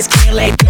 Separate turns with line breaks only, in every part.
Just can't let go.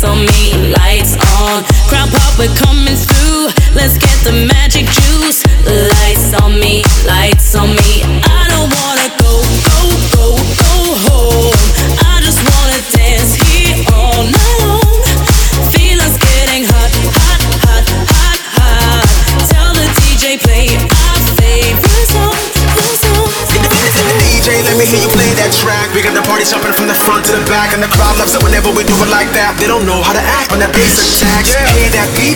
lights on me, lights on. Crowd popper coming through, let's get the mad.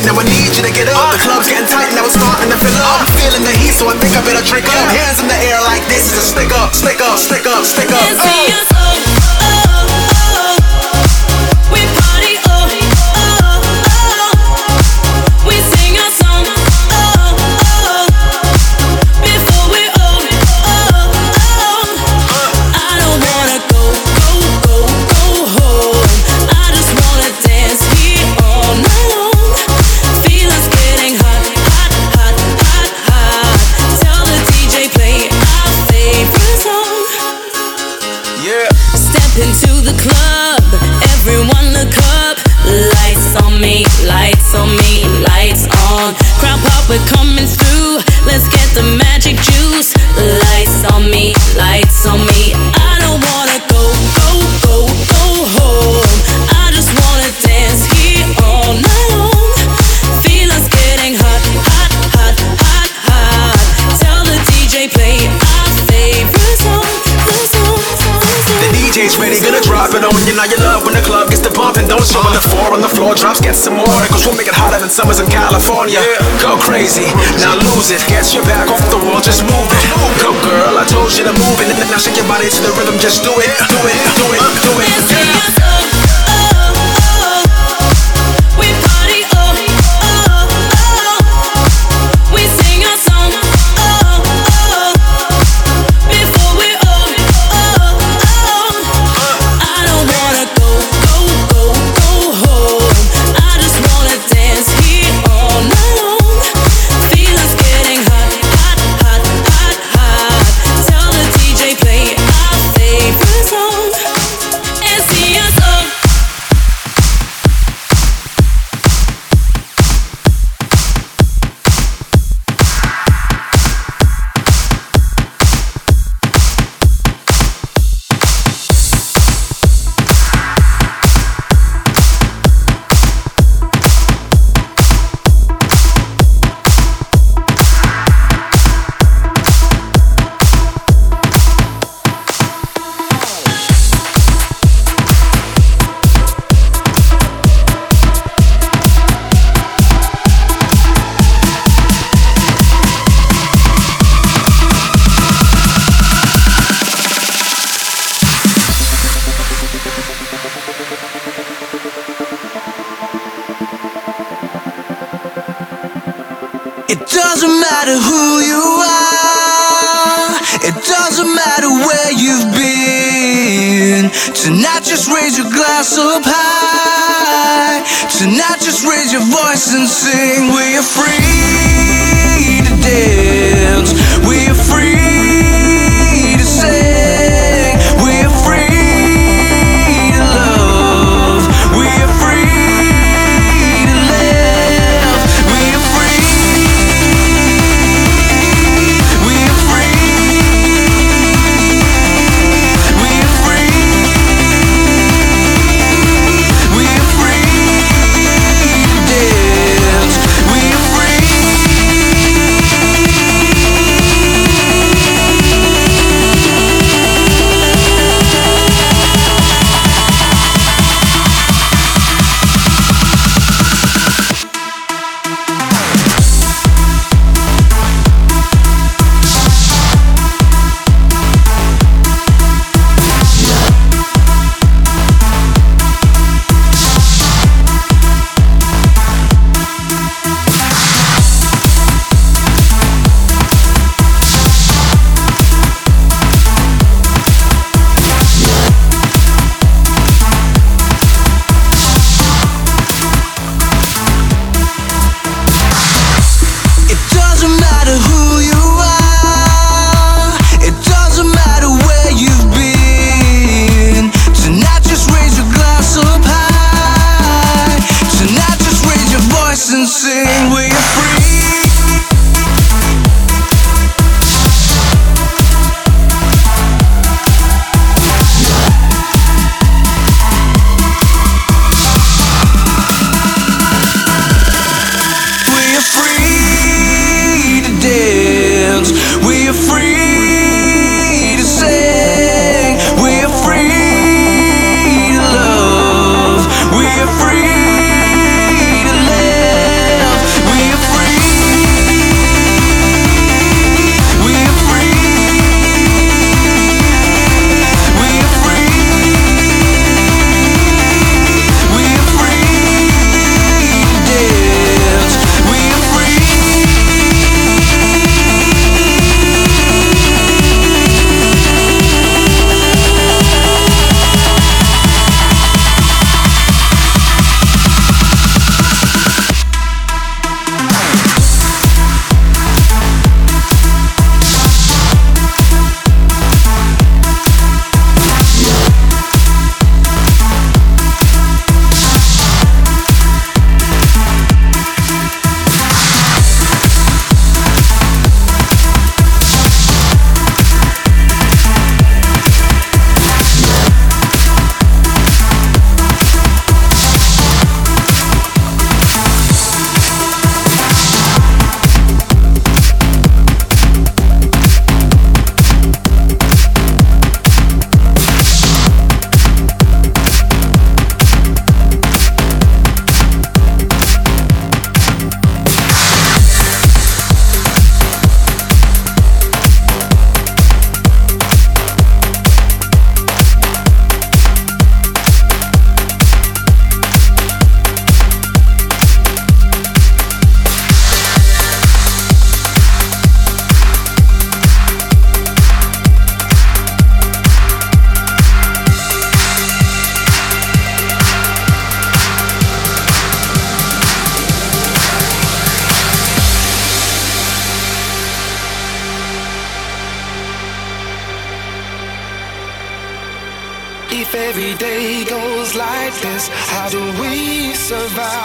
Now I
need you to get up. The
club's getting tight, now it's
starting to fill up. I'm feeling the heat, so I think I better drink up. Hands in the
air like this is a stick up,
stick up, stick up, stick love
when
uh. Some more. Cause we'll make it hotter than summers in California. Go crazy, now lose it. Get your back off the wall, just move it. Go girl, I told you to move it. Now shake your body to the rhythm, just do it, do it, do it, do it. Yeah.
It
survive?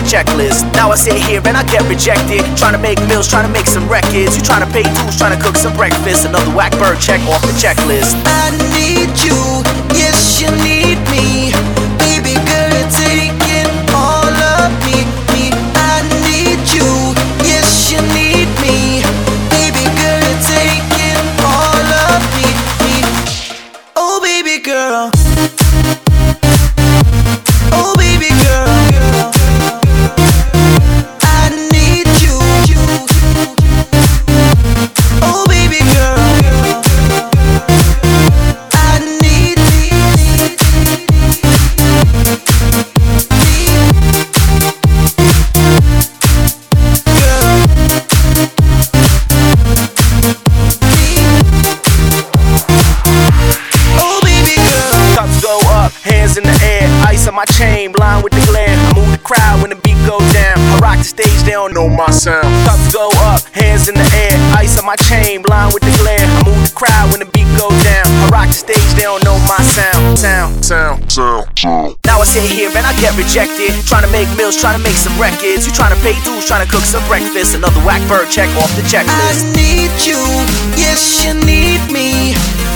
The
checklist. Now I sit here and I get rejected. Trying to make meals, trying to make some records. You trying to pay dues, trying to cook some breakfast. Another whack bird check off the checklist.
I need you, yes, you need
don't know my sound. Cups go up, hands in the air, ice on my chain, blind with the glare. I move the crowd when the beat go down. I rock the stage, they don't know my sound. Sound, sound, sound, sound. Now I sit here and I get rejected. Trying to make meals, trying to make some records. You trying to pay dues, trying to cook some breakfast. Another whack bird check off the checklist.
I
checklist.
need you, yes you need me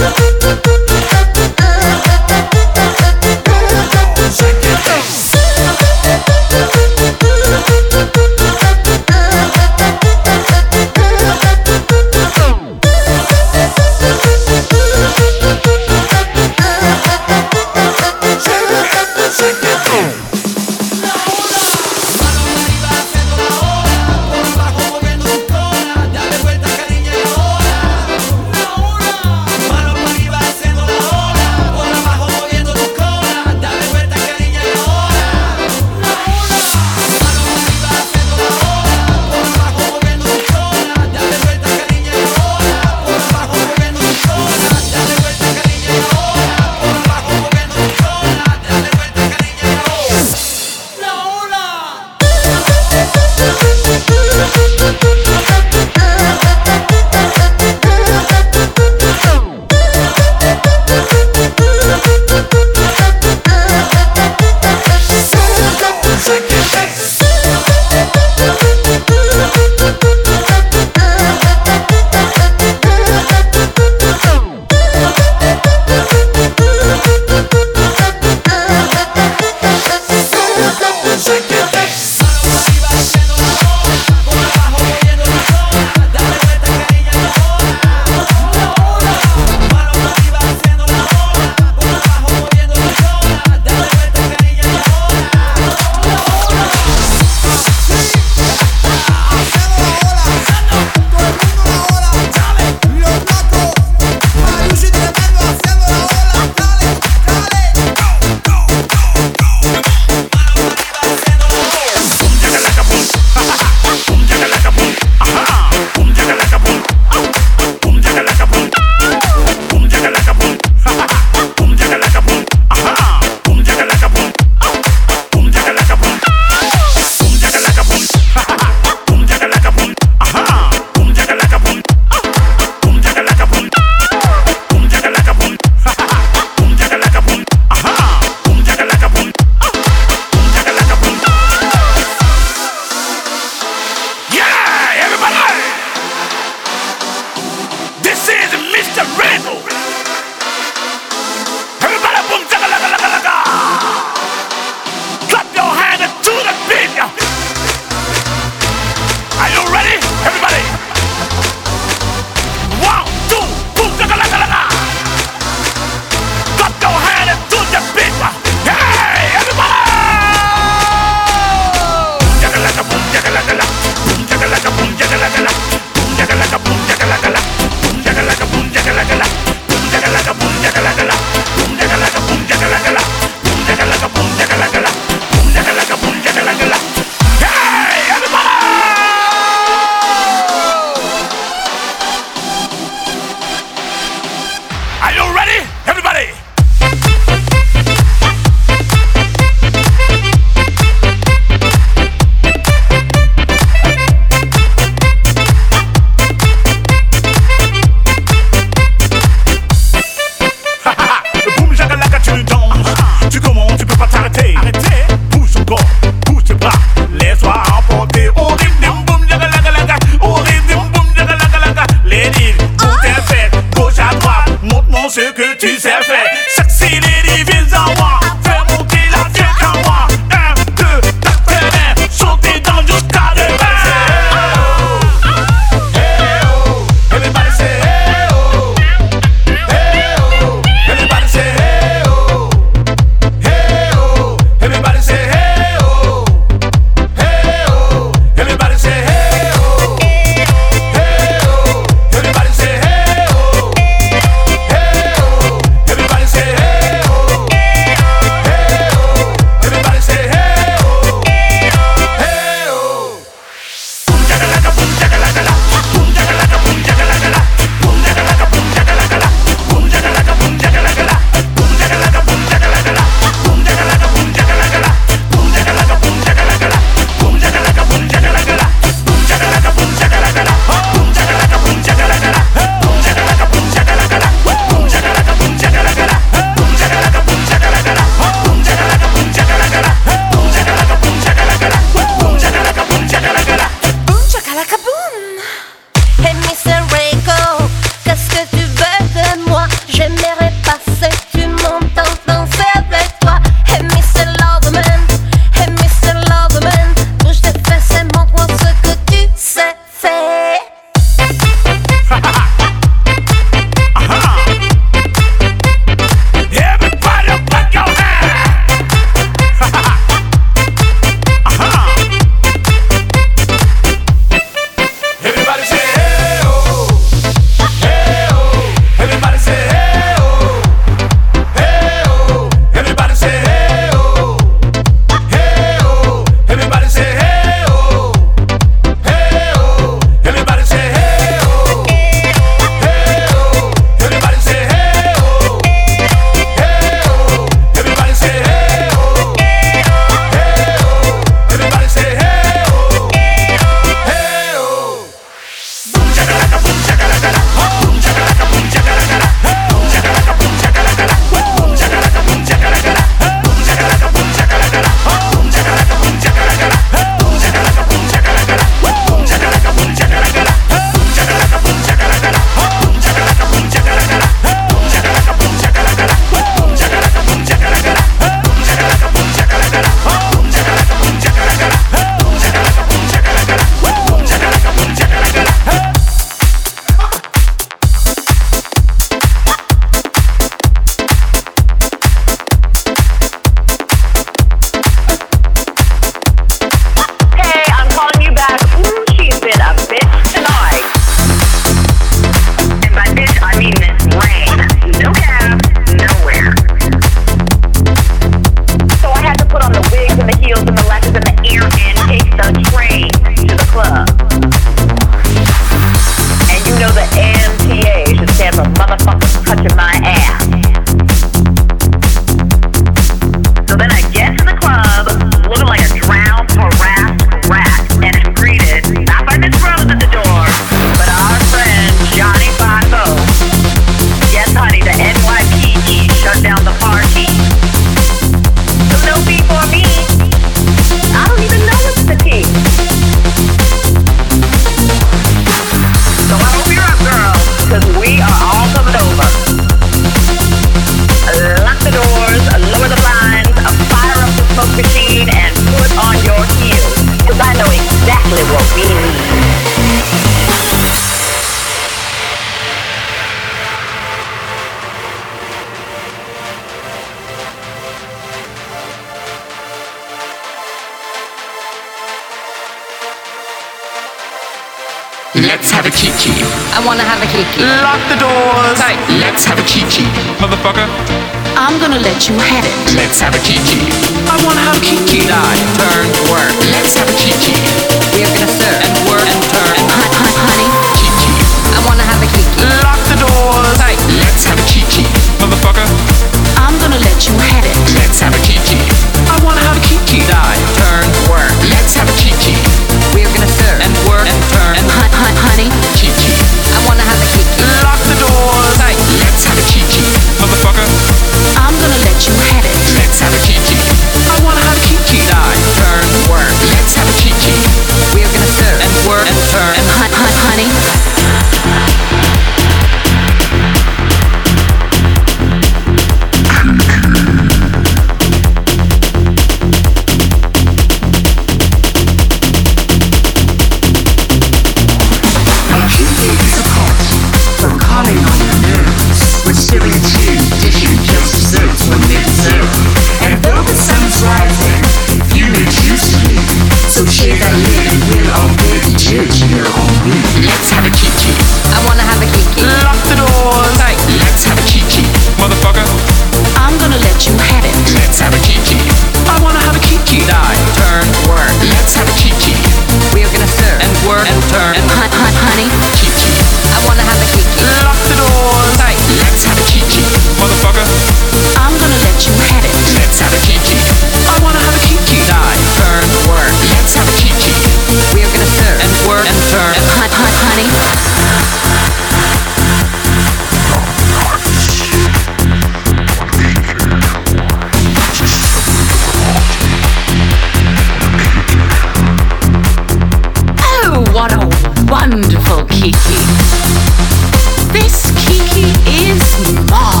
This Kiki is mine.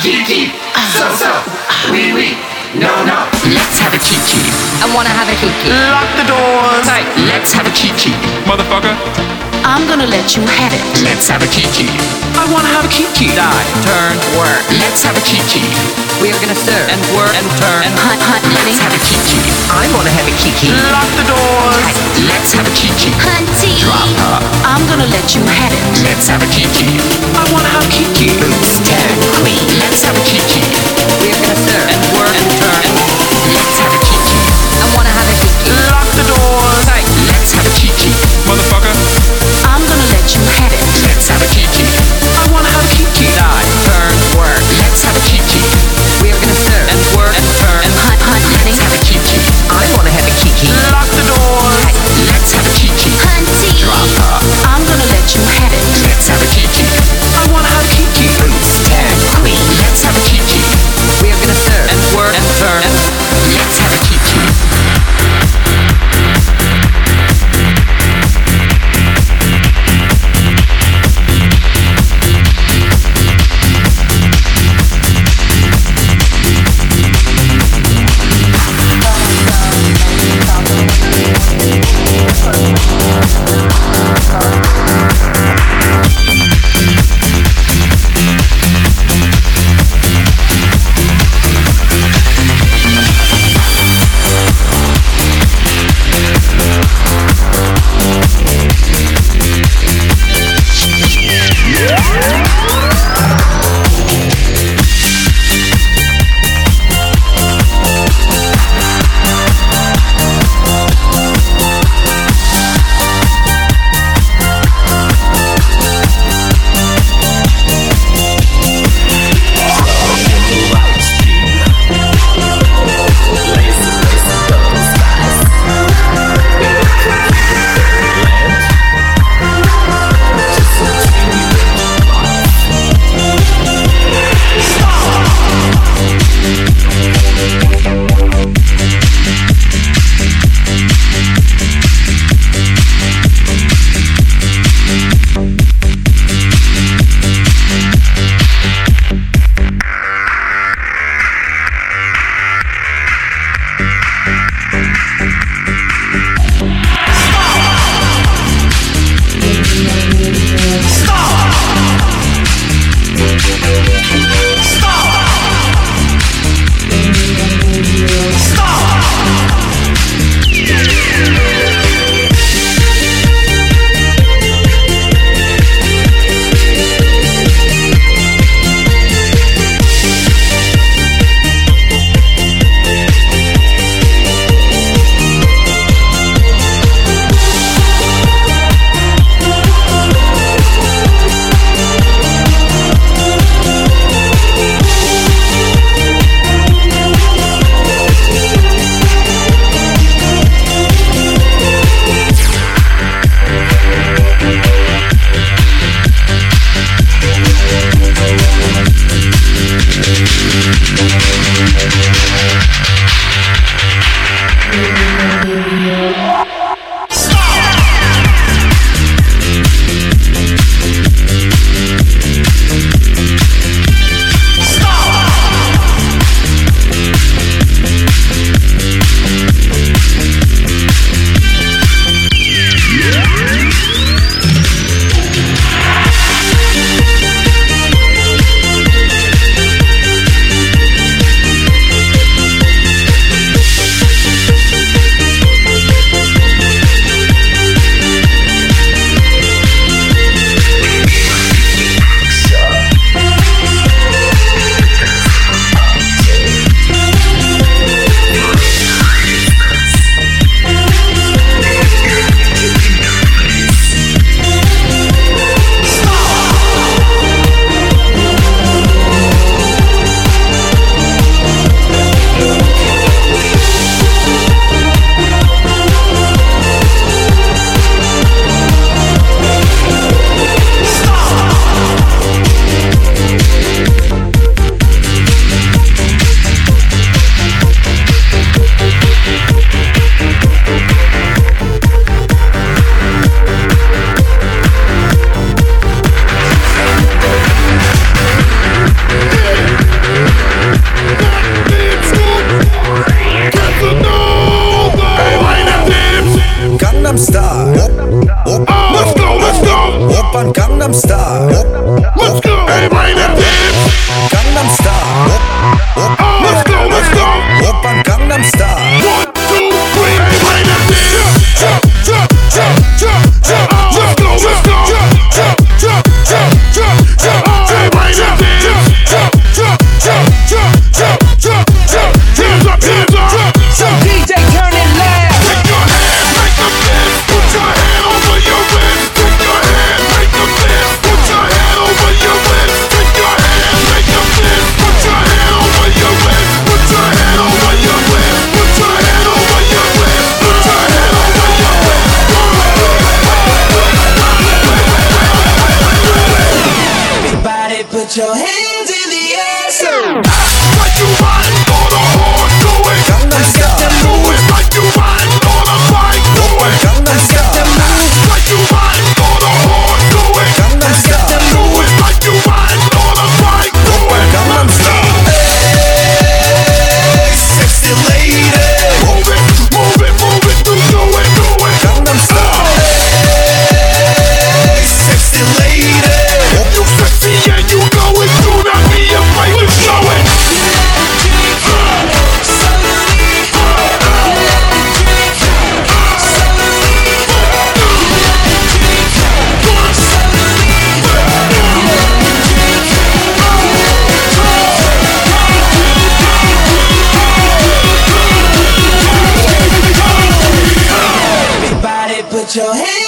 kiki. So
so. Wee wee. No
no.
Let's have a kiki.
I wanna have a kiki.
Lock the doors.
Let's have a kiki.
Motherfucker.
I'm gonna let you have it.
Let's have a kiki.
I wanna have a kiki.
Die. Turn. Work. Let's have a kiki.
We
are gonna stir
and whir and turn
and hot, hot, honey.
Let's have a kiki.
I wanna have a kiki. Lock the doors.
Let's have a kiki. Hunty. Drop
her.
I'm gonna let you have it.
Let's have a kiki.
I wanna have kiki.
Boots, turn, queen. Let's have a kiki.
We
are gonna stir
and whir and turn. Let's have a kiki. I wanna have a kiki.
Lock the doors.
Let's have a kiki.
Motherfucker.
I'm gonna let you have it.
Let's have a kiki.
your hands.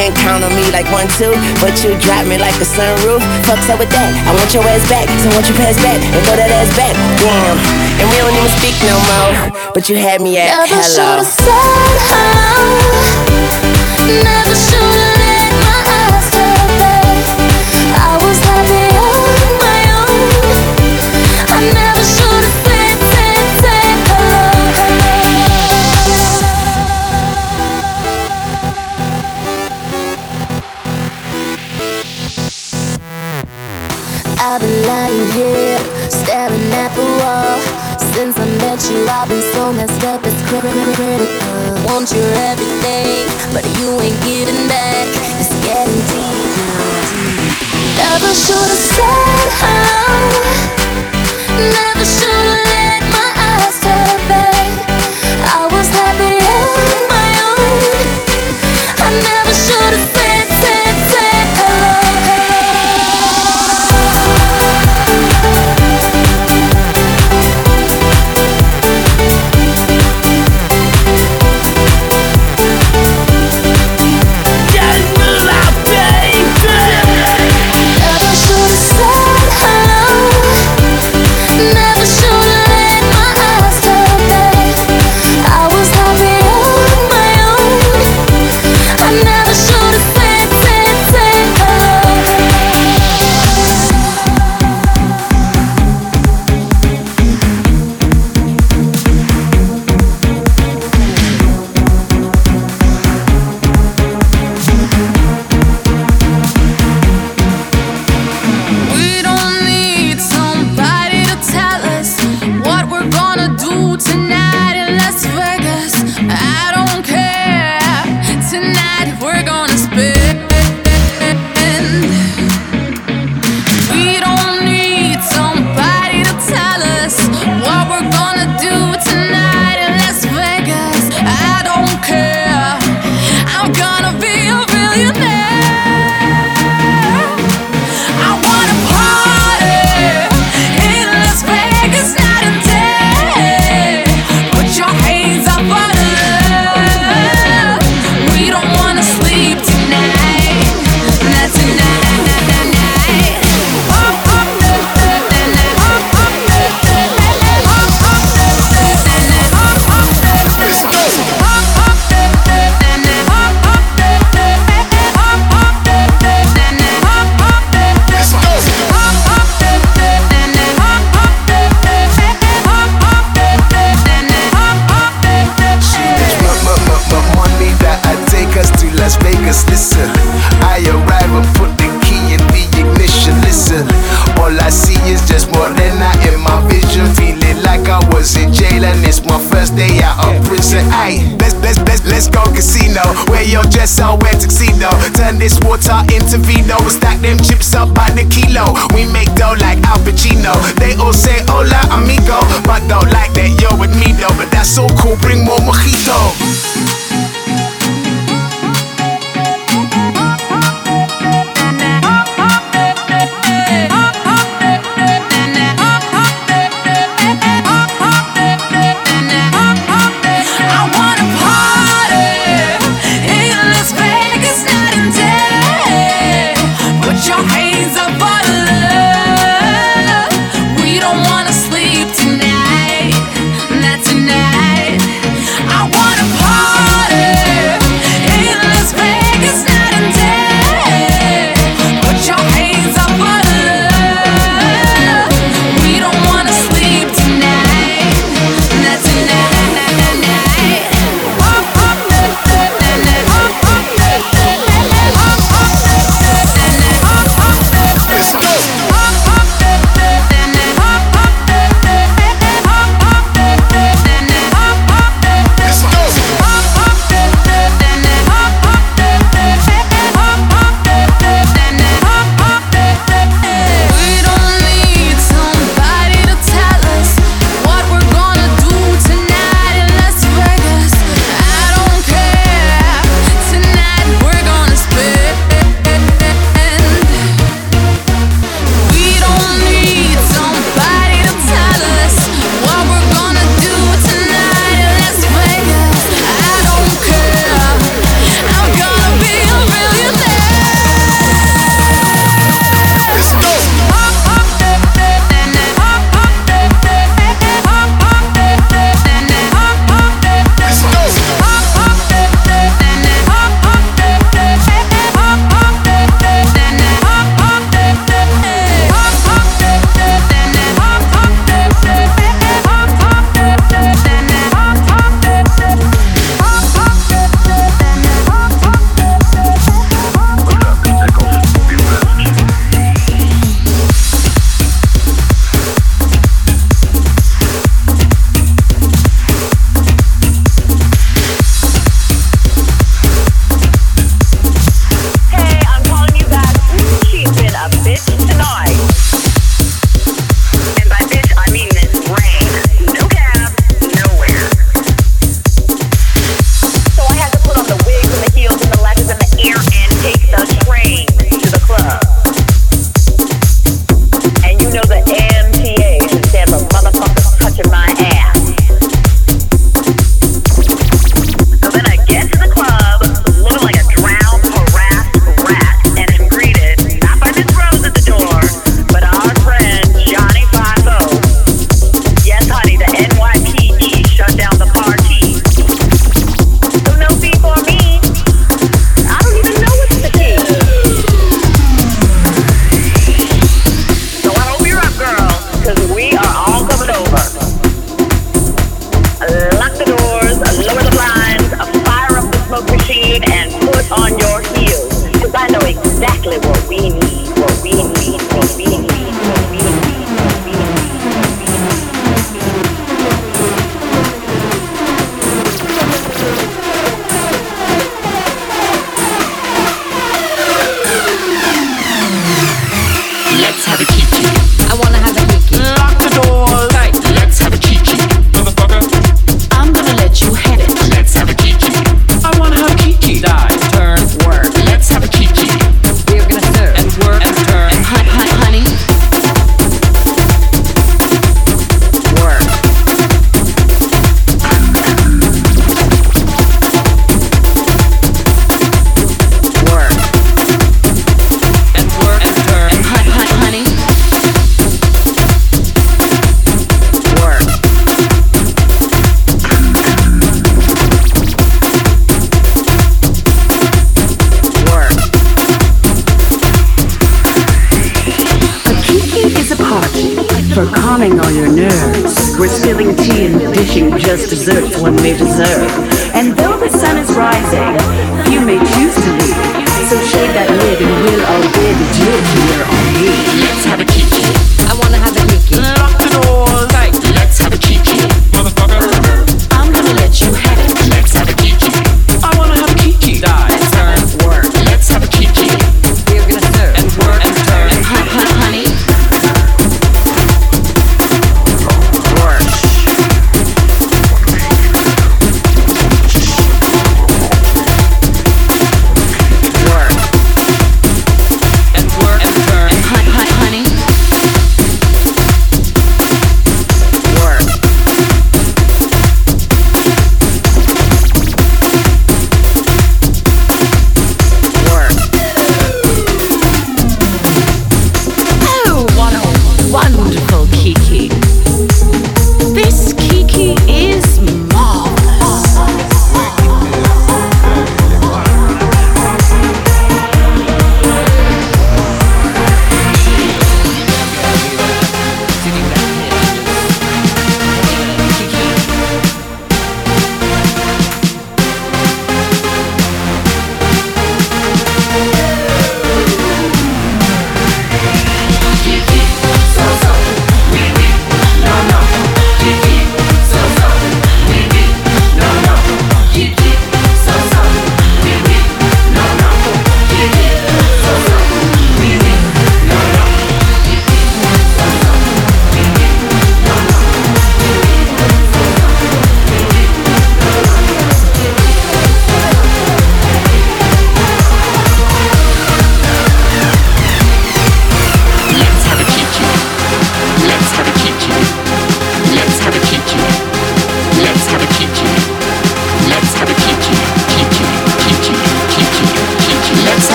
Can't
count on me like one, two, but you drop me like a sunroof. Fucks up with that. I want your ass back, so I want you pass back and throw that ass back. Damn, and we don't even speak no more, but you had me at
Never
hello.
Never should have let my eyes want your everything, but you ain't giving back. It's getting deep. now. Never should've said.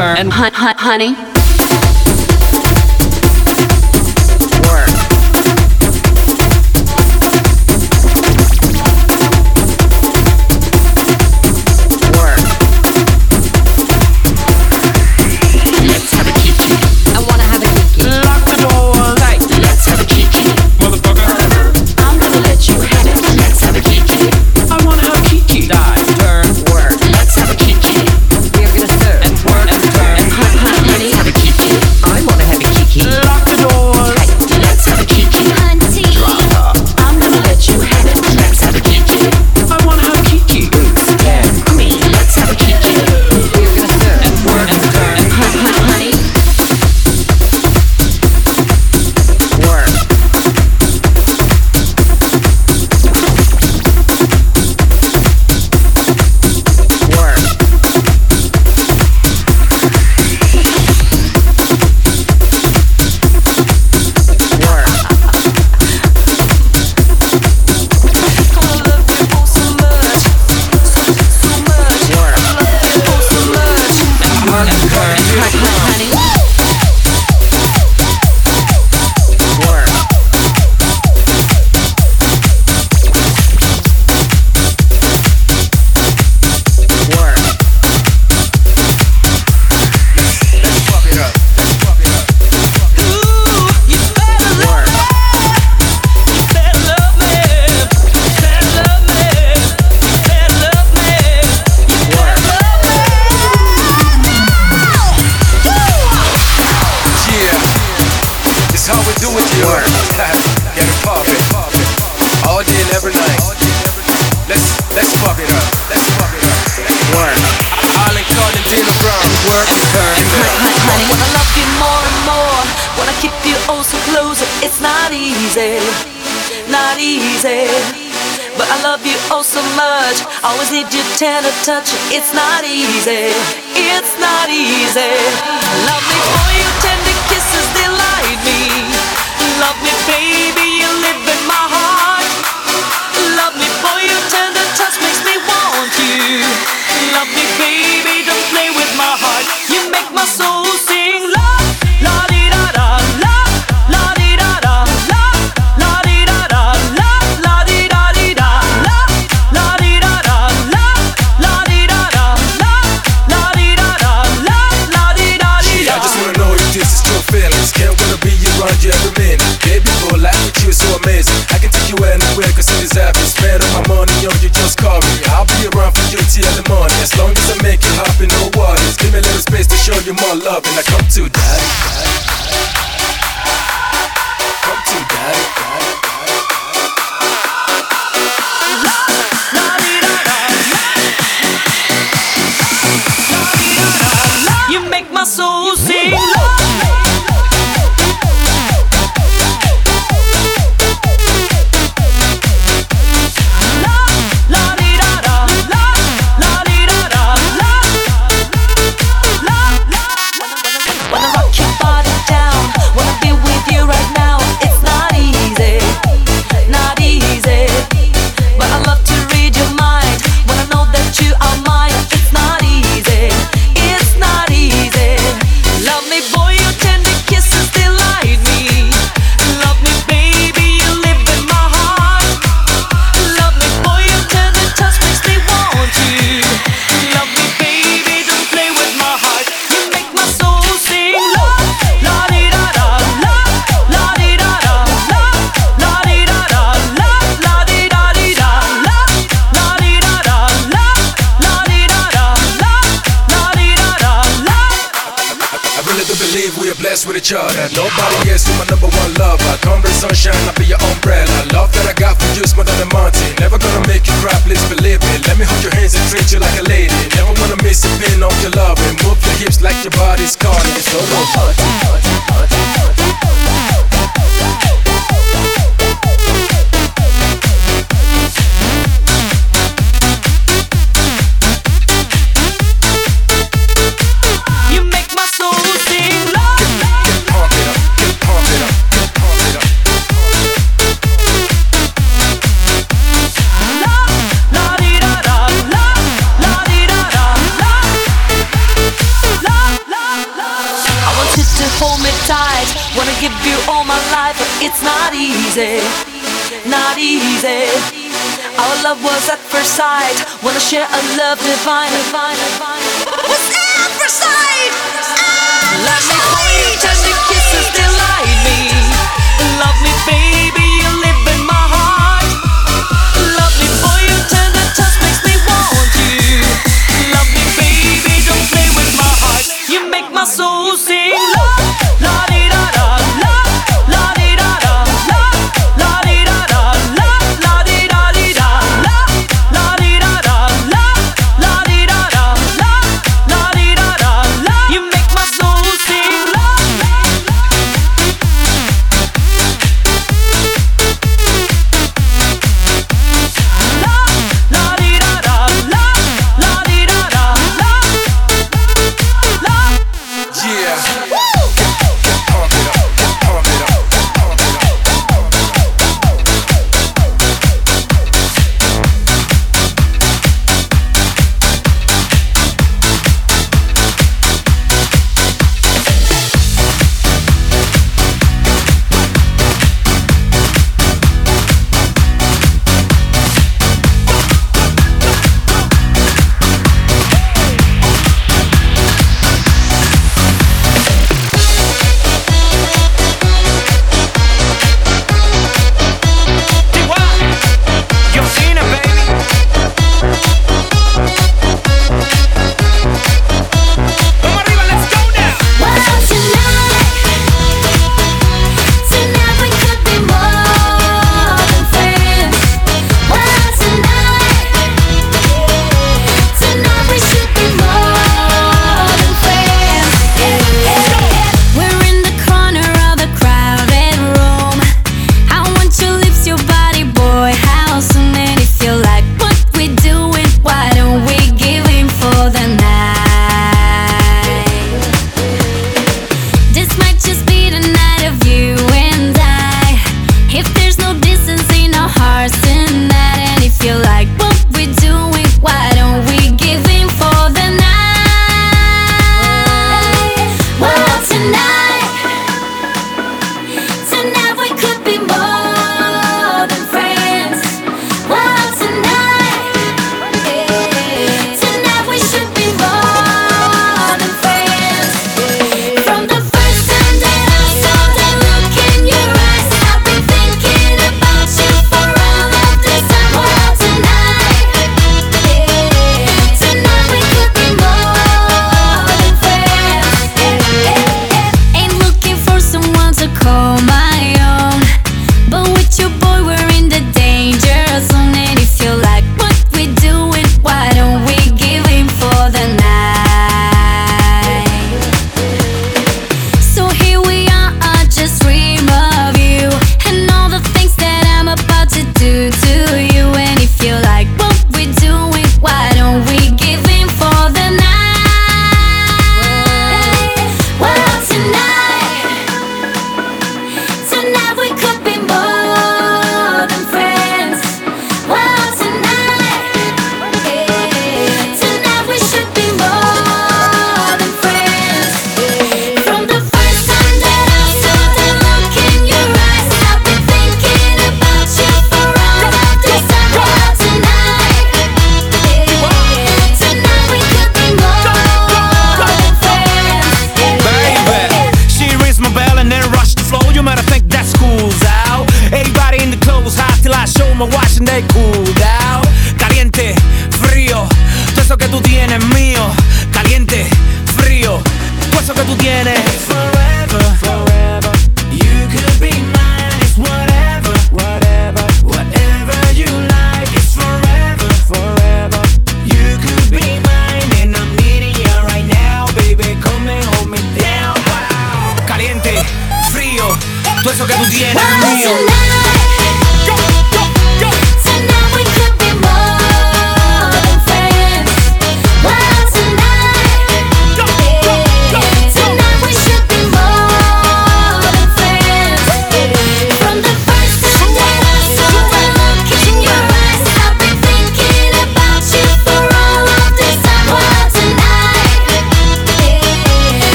And
honey.